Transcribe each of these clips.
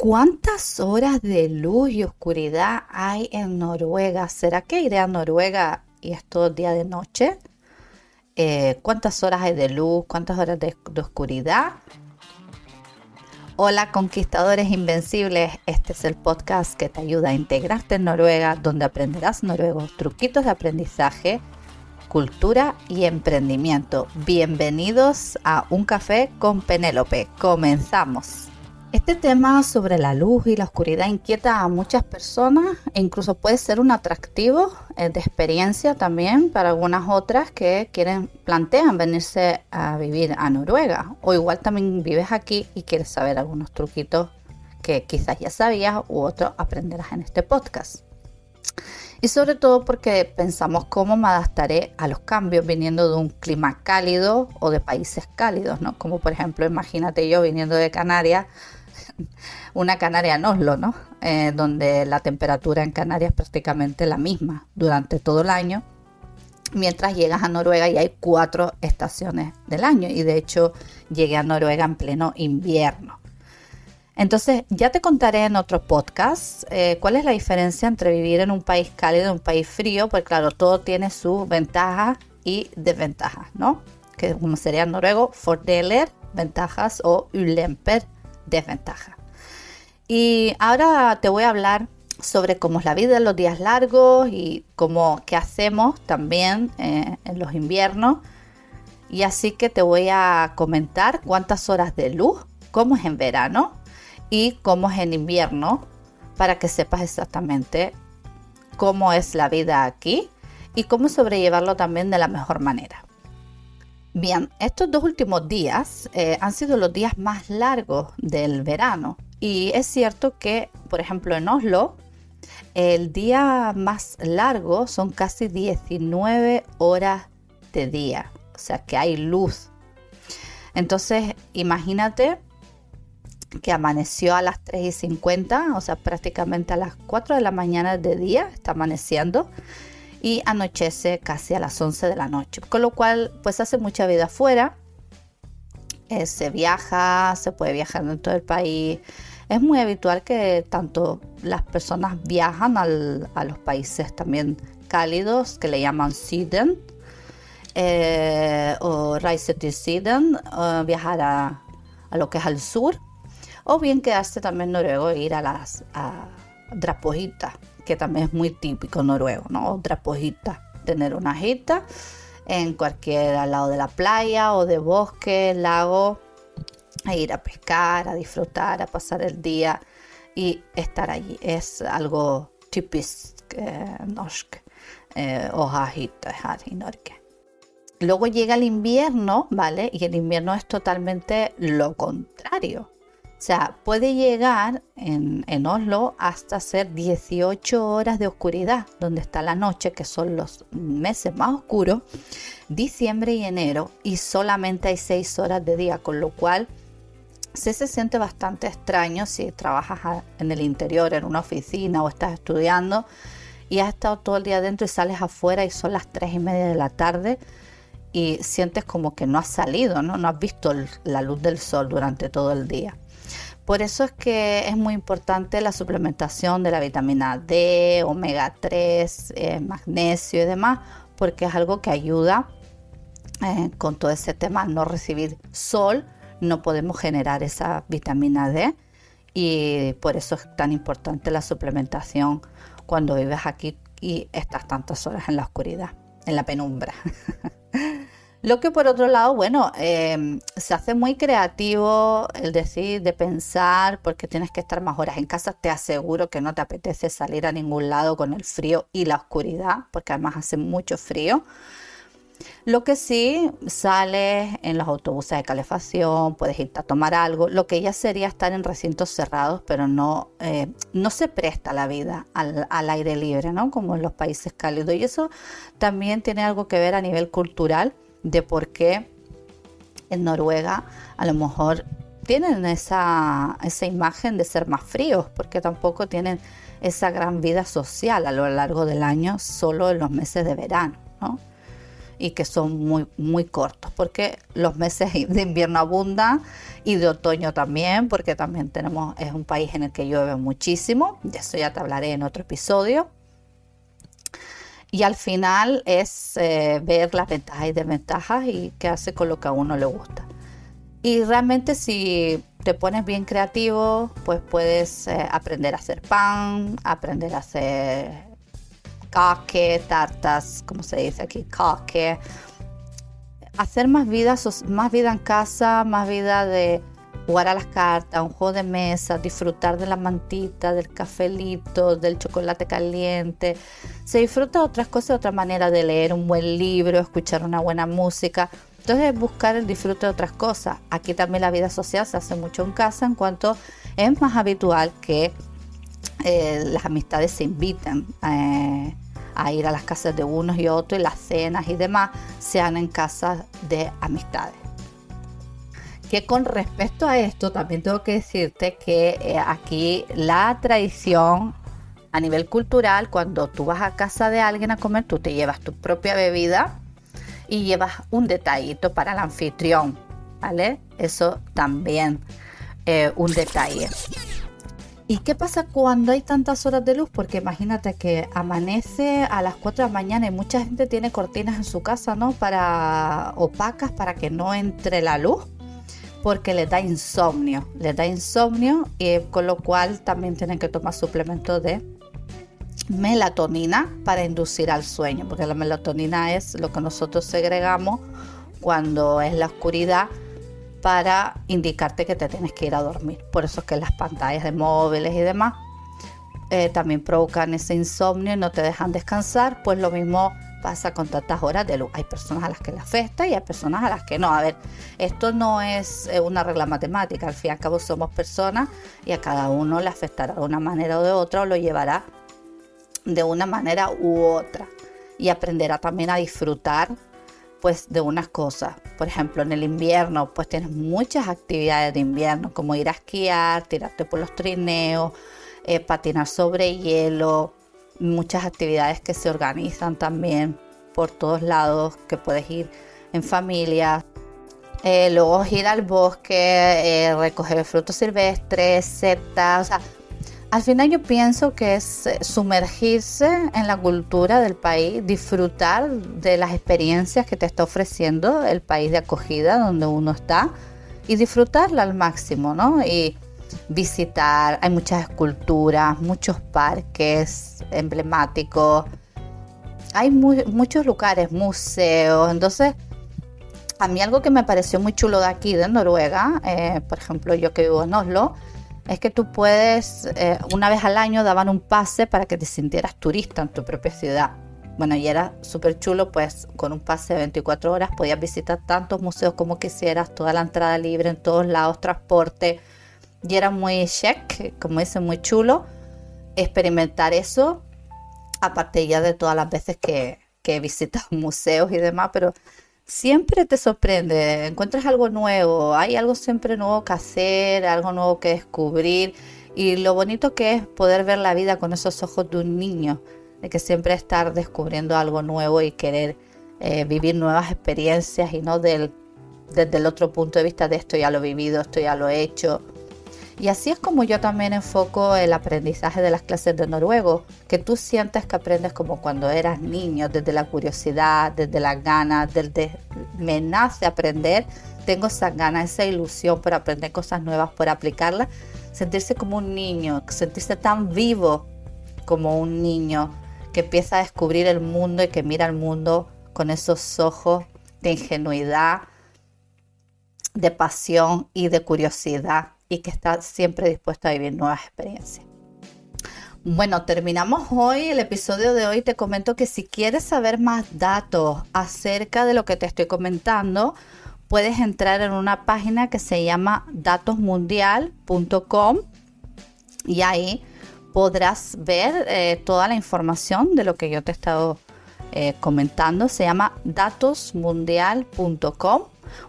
¿Cuántas horas de luz y oscuridad hay en Noruega? ¿Será que iré a Noruega y es todo día de noche? Eh, ¿Cuántas horas hay de luz? ¿Cuántas horas de, de oscuridad? Hola conquistadores invencibles, este es el podcast que te ayuda a integrarte en Noruega, donde aprenderás noruego, truquitos de aprendizaje, cultura y emprendimiento. Bienvenidos a Un Café con Penélope. Comenzamos. Este tema sobre la luz y la oscuridad inquieta a muchas personas e incluso puede ser un atractivo eh, de experiencia también para algunas otras que quieren, plantean venirse a vivir a Noruega. O igual también vives aquí y quieres saber algunos truquitos que quizás ya sabías u otros aprenderás en este podcast. Y sobre todo porque pensamos cómo me adaptaré a los cambios viniendo de un clima cálido o de países cálidos, ¿no? Como por ejemplo, imagínate yo viniendo de Canarias una Canaria en Oslo, ¿no? Eh, donde la temperatura en Canarias es prácticamente la misma durante todo el año, mientras llegas a Noruega y hay cuatro estaciones del año y de hecho llegué a Noruega en pleno invierno. Entonces, ya te contaré en otro podcast eh, cuál es la diferencia entre vivir en un país cálido y un país frío, porque claro, todo tiene sus ventajas y desventajas, ¿no? Que como sería en noruego, fordeler, ventajas o ulemper, desventaja. Y ahora te voy a hablar sobre cómo es la vida en los días largos y cómo qué hacemos también eh, en los inviernos. Y así que te voy a comentar cuántas horas de luz, cómo es en verano y cómo es en invierno, para que sepas exactamente cómo es la vida aquí y cómo sobrellevarlo también de la mejor manera. Bien, estos dos últimos días eh, han sido los días más largos del verano. Y es cierto que, por ejemplo, en Oslo, el día más largo son casi 19 horas de día, o sea que hay luz. Entonces, imagínate que amaneció a las 3 y 50, o sea, prácticamente a las 4 de la mañana de día está amaneciendo y anochece casi a las 11 de la noche, con lo cual pues hace mucha vida afuera, eh, se viaja, se puede viajar dentro del país, es muy habitual que tanto las personas viajan a los países también cálidos que le llaman Siden eh, o Reise til Siden, viajar a, lo que es al sur, o bien quedarse también en noruego e ir a las a que también es muy típico noruego, ¿no? Otra pojita, tener una jita en cualquier lado de la playa o de bosque, lago, e ir a pescar, a disfrutar, a pasar el día y estar allí. Es algo típico eh, norsk eh, Luego llega el invierno, ¿vale? Y el invierno es totalmente lo contrario. O sea, puede llegar en, Oslo hasta ser 18 horas de oscuridad, donde está la noche, que son los meses más oscuros, diciembre y enero, y solamente hay 6 horas de día, con lo cual se siente bastante extraño si trabajas en el interior, en una oficina o estás estudiando y has estado todo el día adentro y sales afuera y son las 3 y media de la tarde y sientes como que no has salido, ¿no? No has visto la luz del sol durante todo el día. Por eso es que es muy importante la suplementación de la vitamina D, omega 3, eh, magnesio y demás, porque es algo que ayuda eh, con todo ese tema, no recibir sol, no podemos generar esa vitamina D y por eso es tan importante la suplementación cuando vives aquí y estás tantas horas en la oscuridad, en la penumbra. Lo que por otro lado, bueno, em, se hace muy creativo el decir, de pensar, porque tienes que estar más horas en casa. Te aseguro que no te apetece salir a ningún lado con el frío y la oscuridad, porque además hace mucho frío. Lo que sí, sales en los autobuses de calefacción, puedes irte a tomar algo. Lo que ya sería estar en recintos cerrados, pero no, eh, no se presta la vida al, al, aire libre, ¿no? Como en los países cálidos. Y eso también tiene algo que ver a nivel cultural de por qué en Noruega a lo mejor tienen esa, esa imagen de ser más fríos, porque tampoco tienen esa gran vida social a lo largo del año, solo en los meses de verano. y que son muy, muy cortos, porque los meses de invierno abundan y de otoño también, porque también tenemos, es un país en el que llueve muchísimo, de eso ya te hablaré en otro episodio. Y al final es eh, ver las ventajas y desventajas y qué hace con lo que a uno le gusta. Y realmente si te pones bien creativo, pues puedes eh, aprender a hacer pan, aprender a hacer cake, tartas, como se dice aquí, cake. Hacer más vida, más vida en casa, más vida de jugar a las cartas, un juego de mesa, disfrutar de la mantita, del cafelito, del chocolate caliente. Se disfruta de otras cosas, de otra manera de leer un buen libro, escuchar una buena música. Entonces buscar el disfrute de otras cosas. Aquí también la vida social se hace mucho en casa en cuanto es más habitual que eh, las amistades se inviten eh, a ir a las casas de unos y otros y las cenas y demás sean en casas de amistades. Que con respecto a esto también tengo que decirte que eh, aquí la tradición a nivel cultural, cuando tú vas a casa de alguien a comer, tú te llevas tu propia bebida y llevas un detallito para el anfitrión, ¿vale? Eso también un detalle. ¿Y qué pasa cuando hay tantas horas de luz? Porque imagínate que amanece a las 4 de la mañana y mucha gente tiene cortinas en su casa, ¿no? Para opacas para que no entre la luz, porque les da insomnio, les da insomnio y con lo cual también tienen que tomar suplementos de melatonina para inducir al sueño, porque la melatonina es lo que nosotros segregamos cuando es la oscuridad para indicarte que te tienes que ir a dormir. Por eso es que las pantallas de móviles y demás eh, también provocan ese insomnio y no te dejan descansar. Pues lo mismo pasa con tantas horas de luz. Hay personas a las que le afecta y hay personas a las que no. A ver, esto no es eh, una regla matemática. Al fin y al cabo somos personas y a cada uno le afectará de una manera o de otra o lo llevará de una manera u otra. Y aprenderá también a disfrutar pues de unas cosas. Por ejemplo, en el invierno, pues tienes muchas actividades de invierno, como ir a esquiar, tirarte por los trineos, eh, patinar sobre hielo, muchas actividades que se organizan también por todos lados, que puedes ir en familia. Eh, luego ir al bosque, eh, recoger frutos silvestres, setas, o sea, al final yo pienso que es eh, sumergirse en la cultura del país, disfrutar de las experiencias que te está ofreciendo el país de acogida donde uno está y disfrutarla al máximo, ¿no? Y visitar, hay muchas esculturas, muchos parques emblemáticos, hay muchos lugares, museos, entonces a mí algo que me pareció muy chulo de aquí, de Noruega, eh, por ejemplo yo que vivo en Oslo, es que tú puedes, eh, una vez al año daban un pase para que te sintieras turista en tu propia ciudad. Bueno, y era súper chulo, pues con un pase de 24 horas podías visitar tantos museos como quisieras, toda la entrada libre en todos lados, transporte. Y era muy chic, como dice, muy chulo experimentar eso, aparte ya de todas las veces que, que he visitado museos y demás, pero siempre te sorprende, encuentras algo nuevo, hay algo siempre nuevo que hacer, algo nuevo que descubrir. Y lo bonito que es poder ver la vida con esos ojos de un niño, de que siempre estar descubriendo algo nuevo y querer eh, vivir nuevas experiencias y no del, desde el otro punto de vista de esto ya lo he vivido, esto ya lo he hecho, y así es como yo también enfoco el aprendizaje de las clases de noruego, que tú sientes que aprendes como cuando eras niño, desde la curiosidad, desde las ganas, desde me nace aprender, tengo esa ganas, esa ilusión por aprender cosas nuevas, por aplicarlas, sentirse como un niño, sentirse tan vivo como un niño que empieza a descubrir el mundo y que mira el mundo con esos ojos de ingenuidad, de pasión y de curiosidad y que está siempre dispuesto a vivir nuevas experiencias. Bueno, terminamos hoy el episodio de hoy. Te comento que si quieres saber más datos acerca de lo que te estoy comentando, puedes entrar en una página que se llama datosmundial.com y ahí podrás ver eh, toda la información de lo que yo te he estado eh, comentando. Se llama datosmundial.com,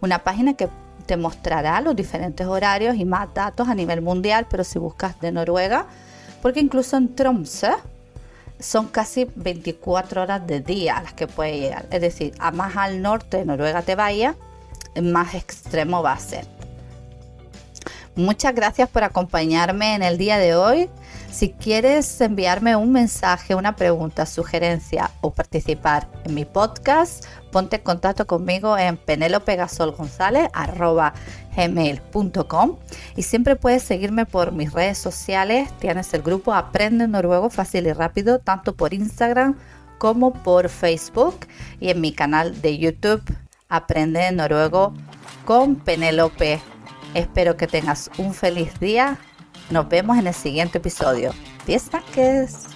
una página que te mostrará los diferentes horarios y más datos a nivel mundial, pero si buscas de Noruega, porque incluso en Tromsø son casi 24 horas de día a las que puede llegar. Es decir, a más al norte de Noruega te vaya, más extremo va a ser. Muchas gracias por acompañarme en el día de hoy. Si quieres enviarme un mensaje, una pregunta, sugerencia o participar en mi podcast, ponte en contacto conmigo en penelopegasolgonzalez.com y siempre puedes seguirme por mis redes sociales. Tienes el grupo Aprende Noruego Fácil y Rápido, tanto por Instagram como por Facebook y en mi canal de YouTube Aprende Noruego con Penélope. Espero que tengas un feliz día nos vemos en el siguiente episodio. 10 taques.